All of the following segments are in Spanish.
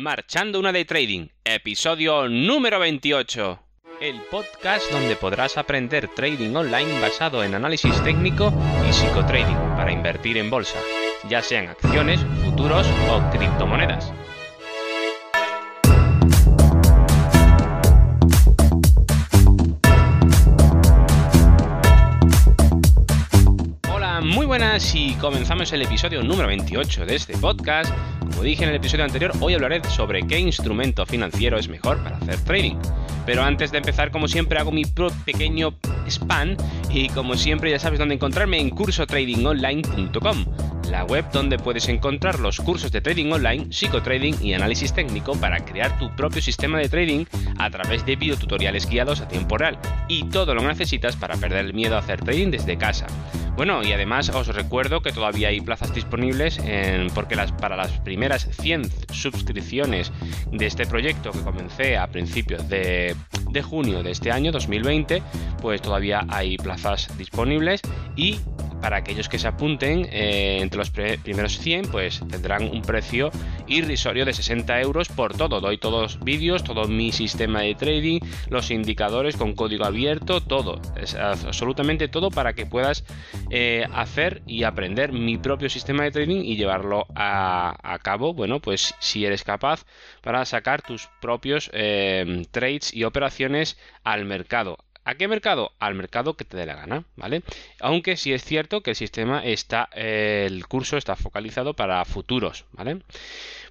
Marchando una Day Trading, episodio número 28. El podcast donde podrás aprender trading online basado en análisis técnico y psicotrading para invertir en bolsa, ya sean acciones, futuros o criptomonedas. Y comenzamos el episodio número 28 de este podcast. Como dije en el episodio anterior, hoy hablaré sobre qué instrumento financiero es mejor para hacer trading. Pero antes de empezar, como siempre, hago mi pequeño spam y como siempre ya sabes dónde encontrarme en cursotradingonline.com, la web donde puedes encontrar los cursos de trading online, psicotrading y análisis técnico para crear tu propio sistema de trading a través de videotutoriales guiados a tiempo real y todo lo que necesitas para perder el miedo a hacer trading desde casa. Bueno, y además os recuerdo que todavía hay plazas disponibles porque para las primeras 100 suscripciones de este proyecto que comencé a principios de, de junio de este año 2020, pues todavía hay plazas disponibles y para aquellos que se apunten eh, entre los primeros 100 pues tendrán un precio irrisorio de 60 euros por todo. Doy todos vídeos todo mi sistema de trading los indicadores con código abierto todo. Absolutamente todo para que puedas eh, hacer y aprender mi propio sistema de trading y llevarlo a, cabo bueno pues si eres capaz para sacar tus propios eh, trades y operaciones al mercado ¿A qué mercado? Al mercado que te dé la gana, ¿vale? Aunque sí es cierto que el sistema está, el curso está focalizado para futuros, ¿vale?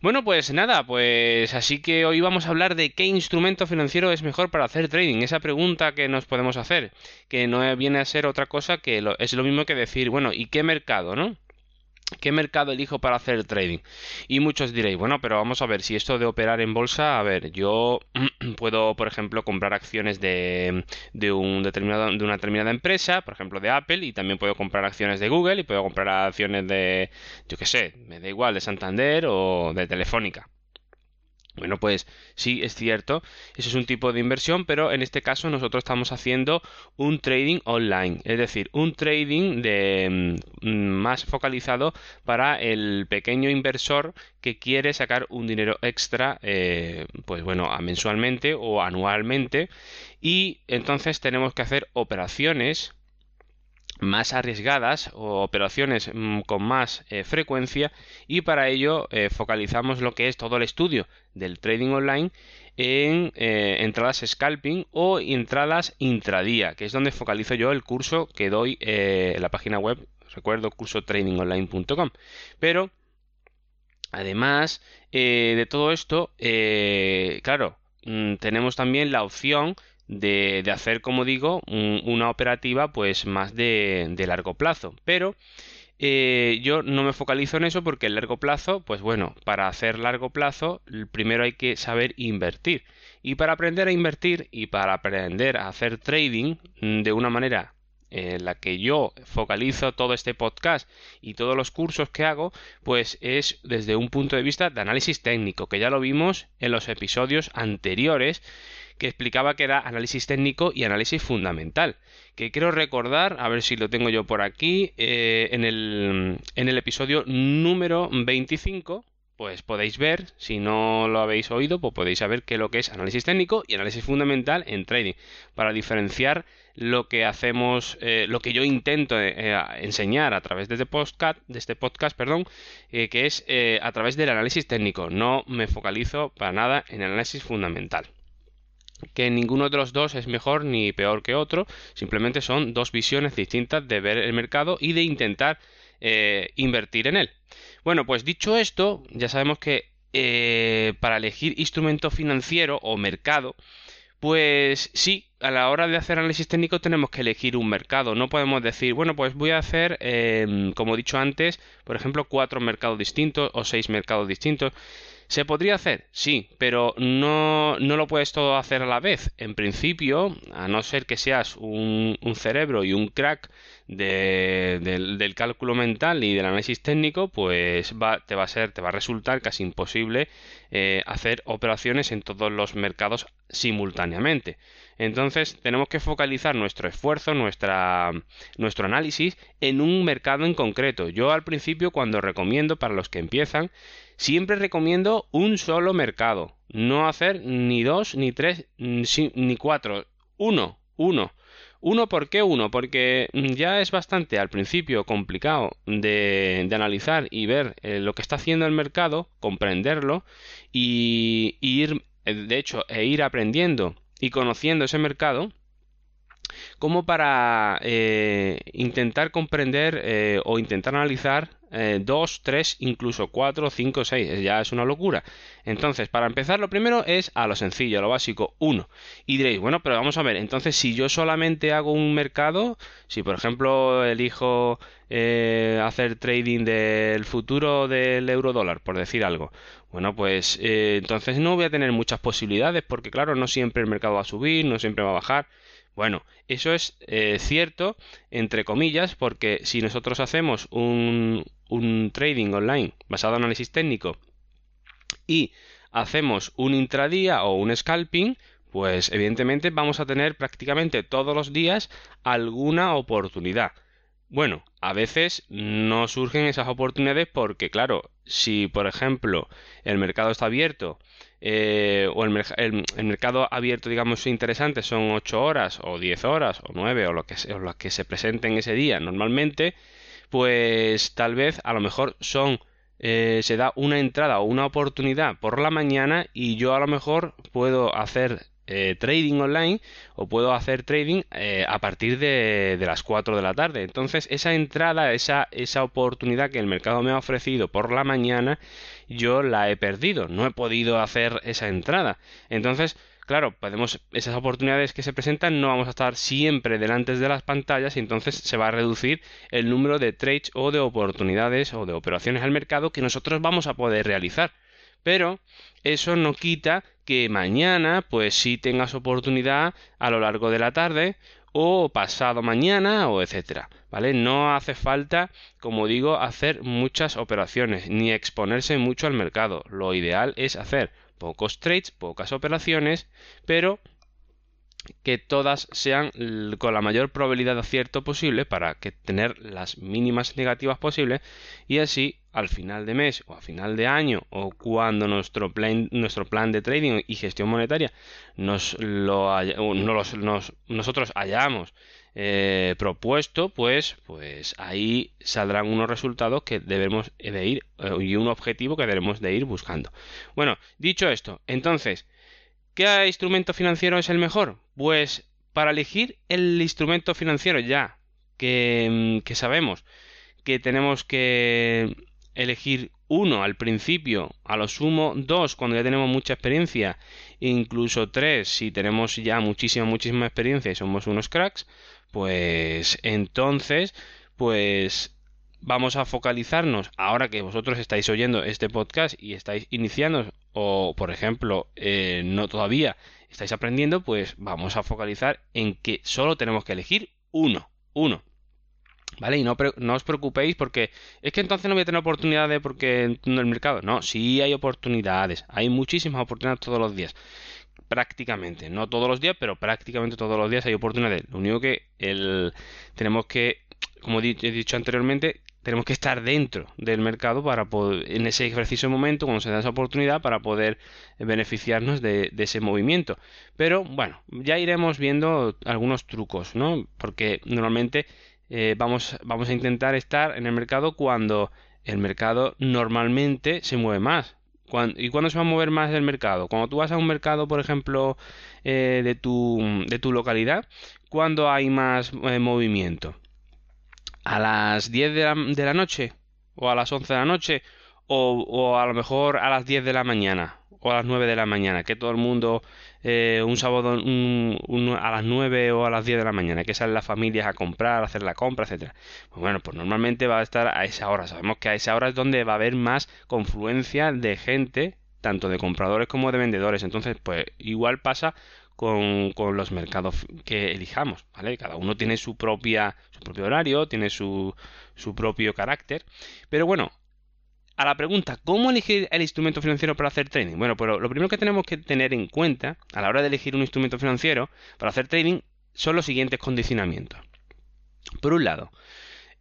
Bueno, pues nada, pues así que hoy vamos a hablar de qué instrumento financiero es mejor para hacer trading. Esa pregunta que nos podemos hacer, que no viene a ser otra cosa que es lo mismo que decir, bueno, ¿y qué mercado, no? ¿Qué mercado elijo para hacer trading? Y muchos diréis, bueno, pero vamos a ver, si esto de operar en bolsa, a ver, yo puedo, por ejemplo, comprar acciones de, de, un determinado, de una determinada empresa, por ejemplo, de Apple, y también puedo comprar acciones de Google, y puedo comprar acciones de, yo qué sé, me da igual, de Santander o de Telefónica. Bueno, pues sí, es cierto, eso es un tipo de inversión, pero en este caso nosotros estamos haciendo un trading online, es decir, un trading de mm, más focalizado para el pequeño inversor que quiere sacar un dinero extra, eh, pues bueno, mensualmente o anualmente, y entonces tenemos que hacer operaciones más arriesgadas o operaciones mm, con más eh, frecuencia y para ello eh, focalizamos lo que es todo el estudio del trading online en eh, entradas scalping o entradas intradía, que es donde focalizo yo el curso que doy en la página web, recuerdo curso tradingonline.com. Pero además de todo esto, claro, mm, tenemos también la opción de, hacer, como digo, una operativa pues más de, largo plazo. Pero eh, yo no me focalizo en eso porque el largo plazo, pues bueno, para hacer largo plazo, primero hay que saber invertir. Y para aprender a invertir y para aprender a hacer trading mm, de una manera en la que yo focalizo todo este podcast y todos los cursos que hago, pues es desde un punto de vista de análisis técnico, que ya lo vimos en los episodios anteriores que explicaba que era análisis técnico y análisis fundamental. Que quiero recordar, a ver si lo tengo yo por aquí, eh, en, el, en el episodio número 25, pues podéis ver, si no lo habéis oído, pues podéis saber qué es lo que es análisis técnico y análisis fundamental en trading, para diferenciar lo que hacemos, eh, lo que yo intento eh, enseñar a través de este podcast, de este podcast perdón, que es a través del análisis técnico. No me focalizo para nada en el análisis fundamental que ninguno de los dos es mejor ni peor que otro, simplemente son dos visiones distintas de ver el mercado y de intentar eh, invertir en él. Bueno, pues dicho esto, ya sabemos que eh, para elegir instrumento financiero o mercado, pues sí, a la hora de hacer análisis técnico tenemos que elegir un mercado. No podemos decir, bueno, pues voy a hacer, em, como he dicho antes, por ejemplo, cuatro mercados distintos o seis mercados distintos. ¿Se podría hacer? Sí, pero no, no lo puedes todo hacer a la vez. En principio, a no ser que seas un, cerebro y un crack del, cálculo mental y del análisis técnico, pues va, te va a ser, te va a resultar casi imposible eh, hacer operaciones en todos los mercados simultáneamente. Entonces tenemos que focalizar nuestro esfuerzo, nuestra, nuestro análisis en un mercado en concreto. Yo al principio cuando recomiendo para los que empiezan, siempre recomiendo un solo mercado. No hacer ni dos, ni tres, ni cuatro. Uno, uno. Uno, ¿por qué uno? Porque ya es bastante al principio complicado de, analizar y ver eh, lo que está haciendo el mercado, comprenderlo y, ir, eh, de hecho, e ir aprendiendo y conociendo ese mercado como para eh, intentar comprender o intentar analizar eh, dos, tres, incluso cuatro, cinco, seis. Ya es una locura. Entonces, para empezar, lo primero es a lo sencillo, a lo básico, uno. Y diréis, bueno, pero vamos a ver, entonces si yo solamente hago un mercado, si por ejemplo elijo eh, hacer trading del futuro del euro dólar, por decir algo, bueno, pues eh, entonces no voy a tener muchas posibilidades porque claro, no siempre el mercado va a subir, no siempre va a bajar. Bueno, eso es eh, cierto, entre comillas, porque si nosotros hacemos un, un trading online basado en análisis técnico y hacemos un intradía o un scalping, pues evidentemente vamos a tener prácticamente todos los días alguna oportunidad. Bueno, a veces no surgen esas oportunidades porque, claro, si por ejemplo el mercado está abierto eh, o el, mercado abierto, digamos, interesante son 8 horas o 10 horas o 9 o lo que, o lo que se presente en ese día. Normalmente, pues tal vez a lo mejor son eh, se da una entrada o una oportunidad por la mañana y yo a lo mejor puedo hacer eh, trading online o puedo hacer trading eh, a partir de, de, las 4 de la tarde. Entonces esa entrada, esa, esa oportunidad que el mercado me ha ofrecido por la mañana, yo la he perdido, no he podido hacer esa entrada. Entonces claro, podemos, esas oportunidades que se presentan no vamos a estar siempre delante de las pantallas y entonces se va a reducir el número de trades o de oportunidades o de operaciones al mercado que nosotros vamos a poder realizar. Pero eso no quita que mañana pues sí tengas oportunidad a lo largo de la tarde o pasado mañana o etcétera, ¿vale? No hace falta, como digo, hacer muchas operaciones ni exponerse mucho al mercado. Lo ideal es hacer pocos trades, pocas operaciones, pero que todas sean con la mayor probabilidad de acierto posible para que tener las mínimas negativas posibles y así al final de mes o a final de año o cuando nuestro plan, nuestro plan de trading y gestión monetaria nos lo nosotros hayamos eh, propuesto, pues, pues ahí saldrán unos resultados que debemos de ir eh, y un objetivo que debemos de ir buscando. Bueno, dicho esto, entonces, ¿qué instrumento financiero es el mejor? Pues para elegir el instrumento financiero ya que, mm, que sabemos que tenemos que elegir uno al principio, a lo sumo dos cuando ya tenemos mucha experiencia, incluso tres si tenemos ya muchísima, muchísima experiencia y somos unos cracks, pues entonces, pues vamos a focalizarnos, ahora que vosotros estáis oyendo este podcast y estáis iniciando, o por ejemplo, eh, no todavía estáis aprendiendo, pues vamos a focalizar en que solo tenemos que elegir uno, uno. ¿Vale? Y no, no os preocupéis porque es que entonces no voy a tener oportunidades porque en el mercado. No, sí hay oportunidades. Hay muchísimas oportunidades todos los días prácticamente, no todos los días, pero prácticamente todos los días hay oportunidades. Lo único que el, tenemos que, como he dicho anteriormente, tenemos que estar dentro del mercado para poder, en ese preciso momento, cuando se da esa oportunidad, para poder beneficiarnos de, ese movimiento. Pero bueno, ya iremos viendo algunos trucos, ¿no? Porque normalmente eh, vamos, vamos a intentar estar en el mercado cuando el mercado normalmente se mueve más. ¿Y cuándo se va a mover más el mercado? Cuando tú vas a un mercado, por ejemplo, eh, de, tu, de tu localidad, ¿cuándo hay más eh, movimiento? ¿A las 10 de la, noche? ¿O a las 11 de la noche? O, o a lo mejor a las 10 de la mañana? ¿O a las 9 de la mañana? Que todo el mundo eh, un sábado a las 9 o a las 10 de la mañana, que salen las familias a comprar, a hacer la compra, etcétera. Pues bueno, pues normalmente va a estar a esa hora. Sabemos que a esa hora es donde va a haber más confluencia de gente, tanto de compradores como de vendedores. Entonces, pues igual pasa con, los mercados que elijamos, ¿vale? Cada uno tiene su propia, su propio horario, tiene su, su propio carácter. Pero bueno, a la pregunta, ¿cómo elegir el instrumento financiero para hacer trading? Bueno, pero lo primero que tenemos que tener en cuenta a la hora de elegir un instrumento financiero para hacer trading son los siguientes condicionamientos. Por un lado,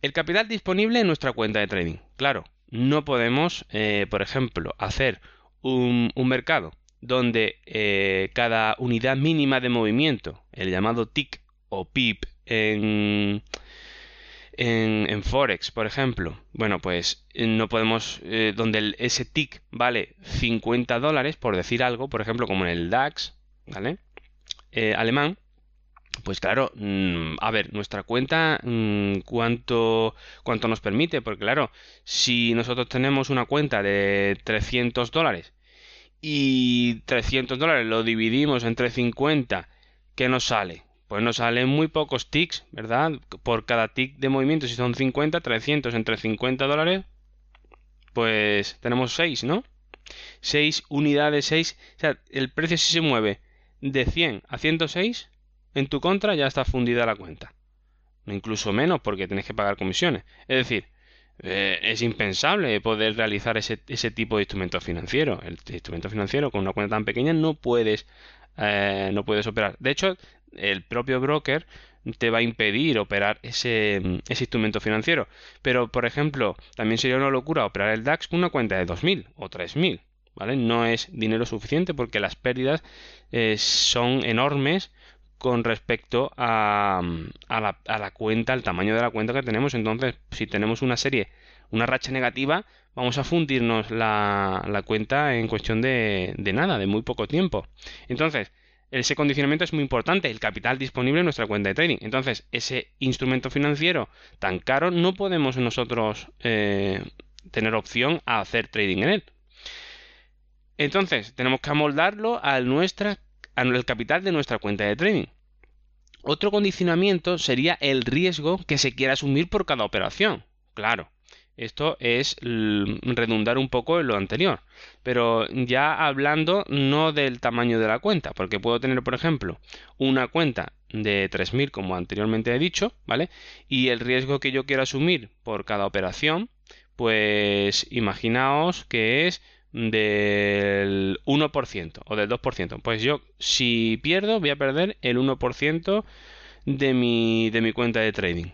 el capital disponible en nuestra cuenta de trading. Claro, no podemos, eh, por ejemplo, hacer un, mercado donde eh, cada unidad mínima de movimiento, el llamado TIC o PIP en, en, Forex, por ejemplo, bueno, pues eh, no podemos, eh, donde ese tick vale 50 dólares, por decir algo, por ejemplo, como en el DAX, ¿vale? Alemán, pues claro, mm, a ver, nuestra cuenta, mm, ¿cuánto, ¿cuánto nos permite? Porque claro, si nosotros tenemos una cuenta de 300 dólares y 300 dólares lo dividimos entre 50, ¿qué nos sale? pues nos salen muy pocos ticks, ¿verdad? Por cada tick de movimiento, si son 50, 300 entre 50 dólares, pues tenemos 6, ¿no? 6 unidades, 6. O sea, el precio si se mueve de 100 a 106, en tu contra ya está fundida la cuenta. Incluso menos porque tienes que pagar comisiones. Es decir, eh, es impensable poder realizar ese, ese, tipo de instrumento financiero. El instrumento financiero con una cuenta tan pequeña no puedes, eh, no puedes operar. De hecho, el propio broker te va a impedir operar ese, ese, instrumento financiero. Pero, por ejemplo, también sería una locura operar el DAX con una cuenta de 2.000 o 3.000. ¿Vale? No es dinero suficiente porque las pérdidas eh, son enormes con respecto a, la, cuenta, al tamaño de la cuenta que tenemos. Entonces, si tenemos una serie, una racha negativa, vamos a fundirnos la, cuenta en cuestión de, de nada, de muy poco tiempo. Entonces, ese condicionamiento es muy importante, el capital disponible en nuestra cuenta de trading. Entonces, ese instrumento financiero tan caro no podemos nosotros eh, tener opción a hacer trading en él. Entonces, tenemos que amoldarlo a nuestra, al capital de nuestra cuenta de trading. Otro condicionamiento sería el riesgo que se quiera asumir por cada operación. Claro, esto es redundar un poco en lo anterior. Pero ya hablando no del tamaño de la cuenta, porque puedo tener, por ejemplo, una cuenta de 3.000, como anteriormente he dicho, ¿vale? Y el riesgo que yo quiero asumir por cada operación, pues imaginaos que es del 1% o del 2%. Pues yo, si pierdo, voy a perder el 1% de mi, de mi cuenta de trading.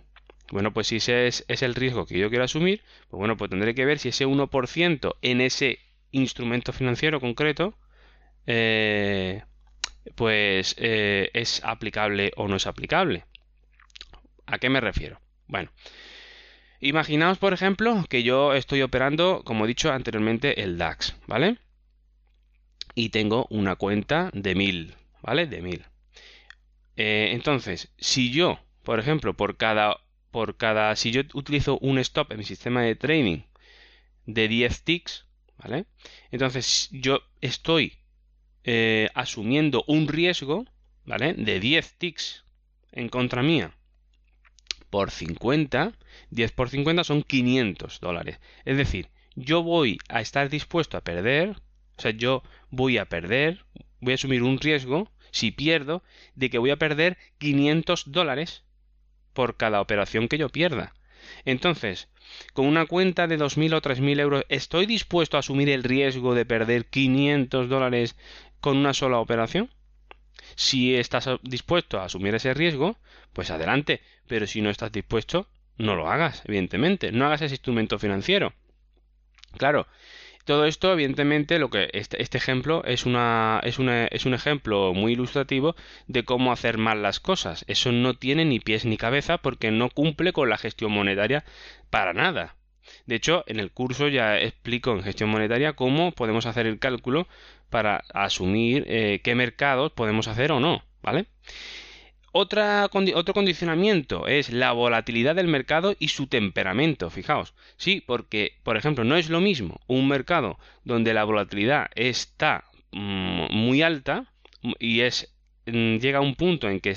Bueno, pues si ese es, el riesgo que yo quiero asumir, pues bueno, pues tendré que ver si ese 1% en ese instrumento financiero concreto, eh, pues eh, es aplicable o no es aplicable. ¿A qué me refiero? Bueno, imaginaos, por ejemplo, que yo estoy operando, como he dicho anteriormente, el DAX, ¿vale? Y tengo una cuenta de 1000, ¿vale? De 1000. Eh, entonces, si yo, por ejemplo, por cada por cada, si yo utilizo un stop en mi sistema de trading de 10 ticks, ¿vale? Entonces yo estoy eh, asumiendo un riesgo, ¿vale? De 10 ticks en contra mía por 50, 10 por 50 son 500 dólares. Es decir, yo voy a estar dispuesto a perder, o sea, yo voy a perder, voy a asumir un riesgo, si pierdo, de que voy a perder 500 dólares por cada operación que yo pierda. Entonces, con una cuenta de 2.000 o 3.000 euros, ¿estoy dispuesto a asumir el riesgo de perder 500 dólares con una sola operación? Si estás dispuesto a asumir ese riesgo, pues adelante, pero si no estás dispuesto, no lo hagas, evidentemente, no hagas ese instrumento financiero. Claro, todo esto, evidentemente, lo que este, este ejemplo es, una, es, una, es un ejemplo muy ilustrativo de cómo hacer mal las cosas. Eso no tiene ni pies ni cabeza porque no cumple con la gestión monetaria para nada. De hecho, en el curso ya explico en gestión monetaria cómo podemos hacer el cálculo para asumir eh, qué mercados podemos hacer o no, ¿vale? Otro condicionamiento es la volatilidad del mercado y su temperamento, fijaos. Sí, porque, por ejemplo, no es lo mismo un mercado donde la volatilidad está mm, muy alta y es llega a un punto en que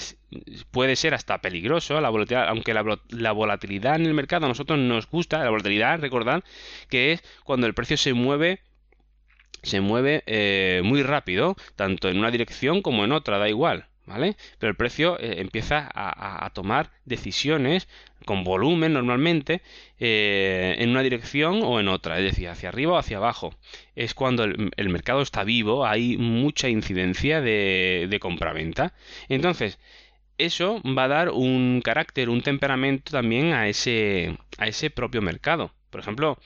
puede ser hasta peligroso la volatilidad, aunque la, la, volatilidad en el mercado a nosotros nos gusta, la volatilidad, recordad que es cuando el precio se mueve se mueve eh, muy rápido, tanto en una dirección como en otra, da igual. ¿Vale? Pero el precio eh, empieza a, tomar decisiones con volumen normalmente eh, en una dirección o en otra, es decir, hacia arriba o hacia abajo. Es cuando el, mercado está vivo, hay mucha incidencia de, de compraventa. Entonces, eso va a dar un carácter, un temperamento también a ese, a ese propio mercado. Por ejemplo,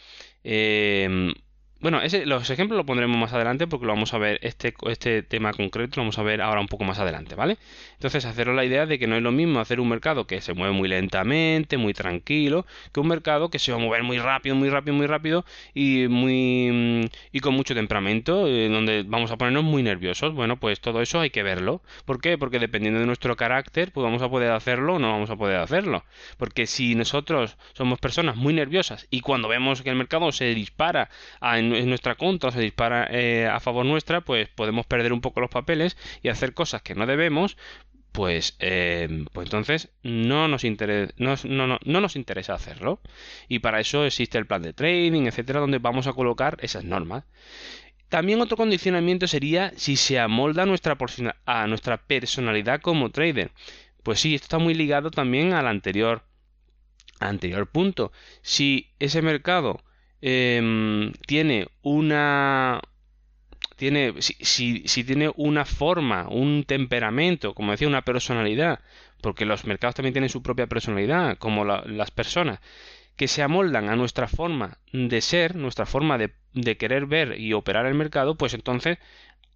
eh, bueno, ese, los ejemplos los pondremos más adelante porque lo vamos a ver, este, este tema concreto lo vamos a ver ahora un poco más adelante, ¿vale? Entonces, haceros la idea de que no es lo mismo hacer un mercado que se mueve muy lentamente, muy tranquilo, que un mercado que se va a mover muy rápido, muy rápido, muy rápido y muy y con mucho temperamento, eh, donde vamos a ponernos muy nerviosos. Bueno, pues todo eso hay que verlo. ¿Por qué? Porque dependiendo de nuestro carácter, pues vamos a poder hacerlo o no vamos a poder hacerlo. Porque si nosotros somos personas muy nerviosas y cuando vemos que el mercado se dispara a, en nuestra contra, se dispara eh, a favor nuestra, pues podemos perder un poco los papeles y hacer cosas que no debemos, pues, eh, pues entonces no nos, interesa, no, no, no, nos interesa hacerlo. Y para eso existe el plan de trading, etcétera, donde vamos a colocar esas normas. También otro condicionamiento sería si se amolda nuestra a nuestra personalidad como trader. Pues sí, esto está muy ligado también al anterior, anterior punto. Si ese mercado Em, tiene una tiene si, si, tiene una forma un temperamento como decía una personalidad porque los mercados también tienen su propia personalidad como las personas que se amoldan a nuestra forma de ser nuestra forma de, de querer ver y operar el mercado pues entonces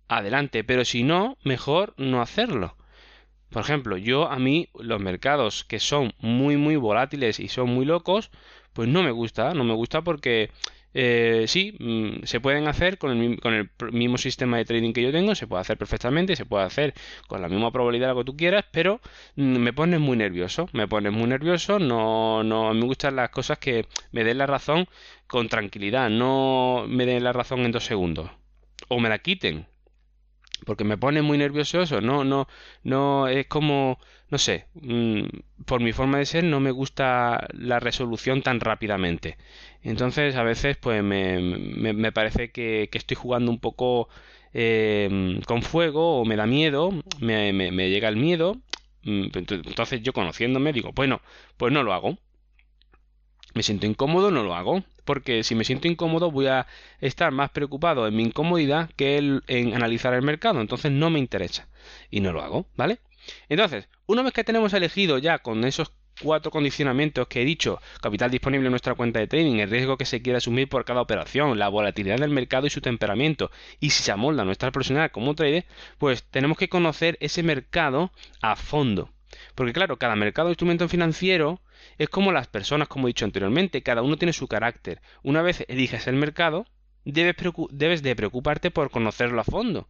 adelante. Pero si no mejor no hacerlo. Por ejemplo, yo a mí los mercados que son muy muy volátiles y son muy locos, pues no me gusta, no me gusta porque eh, sí, mm, se pueden hacer con el, con el, mismo sistema de trading que yo tengo, se puede hacer perfectamente, se puede hacer con la misma probabilidad lo que tú quieras, pero mm, me pones muy nervioso, me pones muy nervioso, no, no me gustan las cosas que me den la razón con tranquilidad, no me den la razón en dos segundos, o me la quiten, porque me pone muy nervioso eso, no, no, no, es como, no sé, mm, por mi forma de ser no me gusta la resolución tan rápidamente. Entonces a veces pues me, me, parece que, que, estoy jugando un poco eh, con fuego o me da miedo, me, me llega el miedo. Mm, entonces yo conociéndome digo, bueno, pues no lo hago. Me siento incómodo, no lo hago porque si me siento incómodo voy a estar más preocupado en mi incomodidad que en analizar el mercado, entonces no me interesa y no lo hago, ¿vale? Entonces, una vez que tenemos elegido ya con esos cuatro condicionamientos que he dicho, capital disponible en nuestra cuenta de trading, el riesgo que se quiere asumir por cada operación, la volatilidad del mercado y su temperamento, y si se amolda nuestra personalidad como trader, pues tenemos que conocer ese mercado a fondo. Porque claro, cada mercado de instrumento financiero es como las personas, como he dicho anteriormente, cada uno tiene su carácter. Una vez eliges el mercado, debes, de preocuparte por conocerlo a fondo.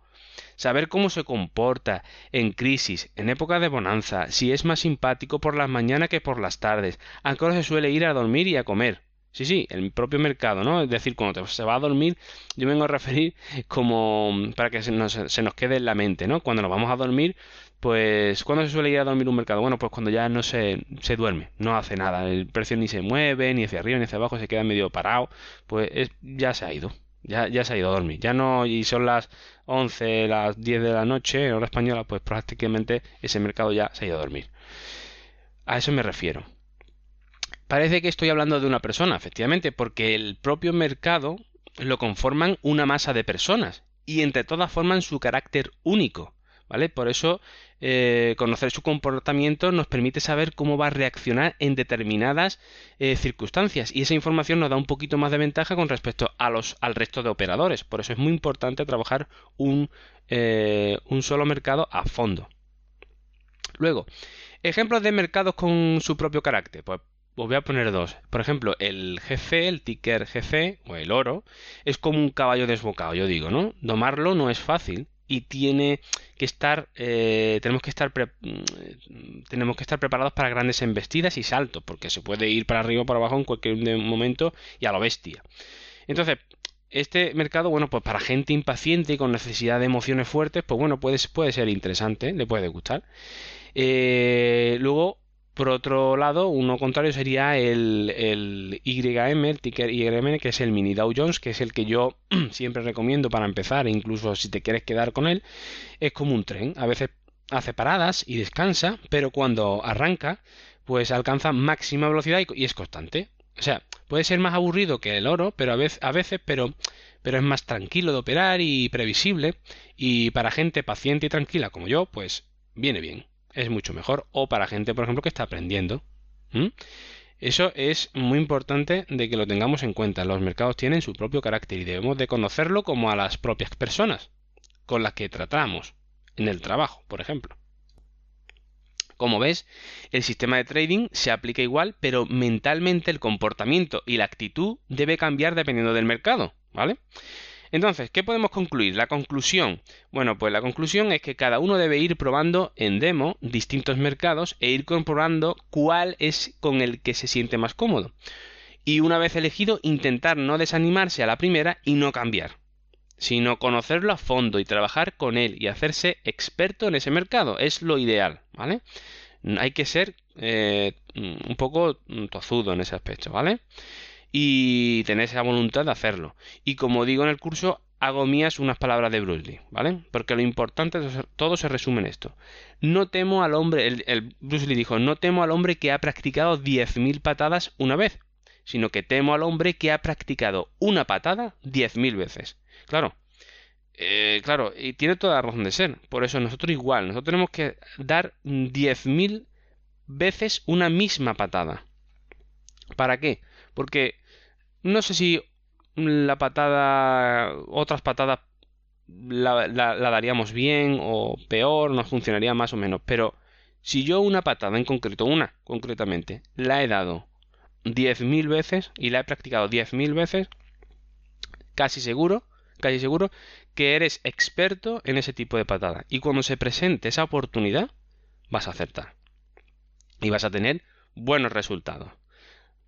Saber cómo se comporta en crisis, en época de bonanza, si es más simpático por las mañanas que por las tardes, a qué se suele ir a dormir y a comer. Sí, sí, el propio mercado, ¿no? Es decir, cuando se va a dormir, yo vengo a referir como para que se nos, se nos quede en la mente, ¿no? Cuando nos vamos a dormir, pues, ¿cuándo se suele ir a dormir un mercado? Bueno, pues cuando ya no se, se duerme, no hace nada, el precio ni se mueve, ni hacia arriba, ni hacia abajo, se queda medio parado, pues ya se ha ido, ya, ya se ha ido a dormir, ya no, y son las 11, las 10 de la noche, en hora española, pues prácticamente ese mercado ya se ha ido a dormir. A eso me refiero. Parece que estoy hablando de una persona, efectivamente, porque el propio mercado lo conforman una masa de personas y entre todas forman su carácter único. Por eso eh, conocer su comportamiento nos permite saber cómo va a reaccionar en determinadas eh, circunstancias y esa información nos da un poquito más de ventaja con respecto a los, al resto de operadores. Por eso es muy importante trabajar un, eh, un solo mercado a fondo. Luego, ejemplos de mercados con su propio carácter. Pues os voy a poner dos. Por ejemplo, el GC, el ticker GC o el oro, es como un caballo desbocado, yo digo, ¿no? Domarlo no es fácil y tiene que estar eh, tenemos que estar mm, tenemos que estar preparados para grandes embestidas y saltos porque se puede ir para arriba o para abajo en cualquier momento y a lo bestia. Entonces este mercado bueno pues para gente impaciente y con necesidad de emociones fuertes pues bueno puede, puede ser interesante le puede gustar. Eh, luego Por otro lado, uno contrario sería el, el YM, el ticker YM, que es el mini Dow Jones, que es el que yo siempre recomiendo para empezar, e incluso si te quieres quedar con él, es como un tren. A veces hace paradas y descansa, pero cuando arranca, pues alcanza máxima velocidad y, es constante. O sea, puede ser más aburrido que el oro, pero a veces, a veces pero es más tranquilo de operar y previsible. Y para gente paciente y tranquila como yo, pues viene bien es mucho mejor. O para gente, por ejemplo, que está aprendiendo. Eso es muy importante de que lo tengamos en cuenta. Los mercados tienen su propio carácter y debemos de conocerlo como a las propias personas con las que tratamos en el trabajo, por ejemplo. Como ves, el sistema de trading se aplica igual, pero mentalmente el comportamiento y la actitud debe cambiar dependiendo del mercado, ¿vale? Entonces, ¿qué podemos concluir? La conclusión. Bueno, pues la conclusión es que cada uno debe ir probando en demo distintos mercados e ir comprobando cuál es con el que se siente más cómodo. Y una vez elegido, intentar no desanimarse a la primera y no cambiar, sino conocerlo a fondo y trabajar con él y hacerse experto en ese mercado. Es lo ideal, ¿vale? Hay que ser eh, un poco tozudo en ese aspecto, ¿vale? Y tener esa voluntad de hacerlo. Y como digo en el curso, hago mías unas palabras de Bruce Lee, ¿vale? Porque lo importante todo se resume en esto. No temo al hombre, el, Bruce Lee dijo, no temo al hombre que ha practicado 10.000 patadas una vez, sino que temo al hombre que ha practicado una patada 10.000 veces. Claro, eh, claro, y tiene toda la razón de ser. Por eso nosotros igual, nosotros tenemos que dar 10.000 veces una misma patada. ¿Para qué? Porque no sé si la patada, otras patadas la, daríamos bien o peor, nos funcionaría más o menos, pero si yo una patada en concreto, una concretamente, la he dado 10.000 veces y la he practicado 10.000 veces, casi seguro, casi seguro que eres experto en ese tipo de patada. Y cuando se presente esa oportunidad, vas a acertar. Y vas a tener buenos resultados.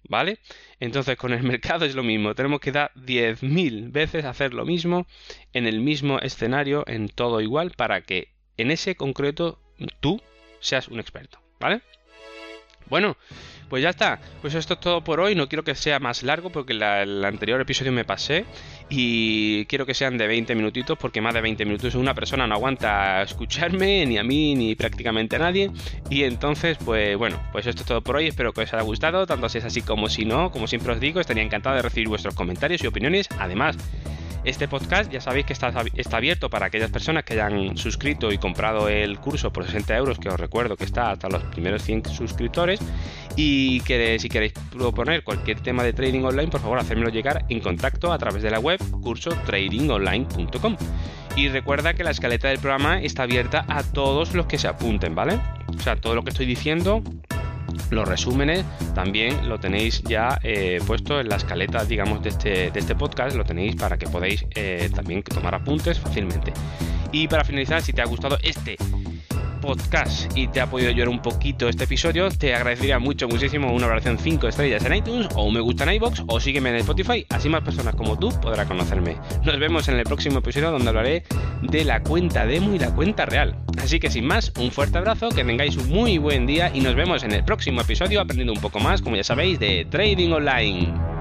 ¿Vale? Entonces con el mercado es lo mismo, tenemos que dar 10.000 veces hacer lo mismo en el mismo escenario, en todo igual, para que en ese concreto tú seas un experto, ¿vale? Bueno, pues ya está. Pues esto es todo por hoy. No quiero que sea más largo porque el anterior episodio me pasé. Y quiero que sean de 20 minutitos porque más de 20 minutos una persona no aguanta escucharme, ni a mí, ni prácticamente a nadie. Y entonces, pues bueno, pues esto es todo por hoy. Espero que os haya gustado, tanto si es así como si no. Como siempre os digo, estaría encantado de recibir vuestros comentarios y opiniones. Además, este podcast ya sabéis que está, está, abierto para aquellas personas que hayan suscrito y comprado el curso por 60 euros, que os recuerdo que está hasta los primeros 100 suscriptores. Y que si queréis proponer cualquier tema de trading online, por favor, hacérmelo llegar en contacto a través de la web cursotradingonline.com. Y recuerda que la escaleta del programa está abierta a todos los que se apunten, ¿vale? O sea, todo lo que estoy diciendo los resúmenes también lo tenéis ya eh, puesto en la escaleta, digamos, de este, de este podcast. Lo tenéis para que podáis eh, también tomar apuntes fácilmente. Y para finalizar, si te ha gustado este podcast y te ha podido ayudar un poquito este episodio, te agradecería mucho, muchísimo una valoración 5 estrellas en iTunes o un me gusta en iBox o sígueme en Spotify, así más personas como tú podrán conocerme. Nos vemos en el próximo episodio donde hablaré de la cuenta demo y la cuenta real. Así que sin más, un fuerte abrazo, que tengáis un muy buen día y nos vemos en el próximo episodio aprendiendo un poco más, como ya sabéis, de Trading Online.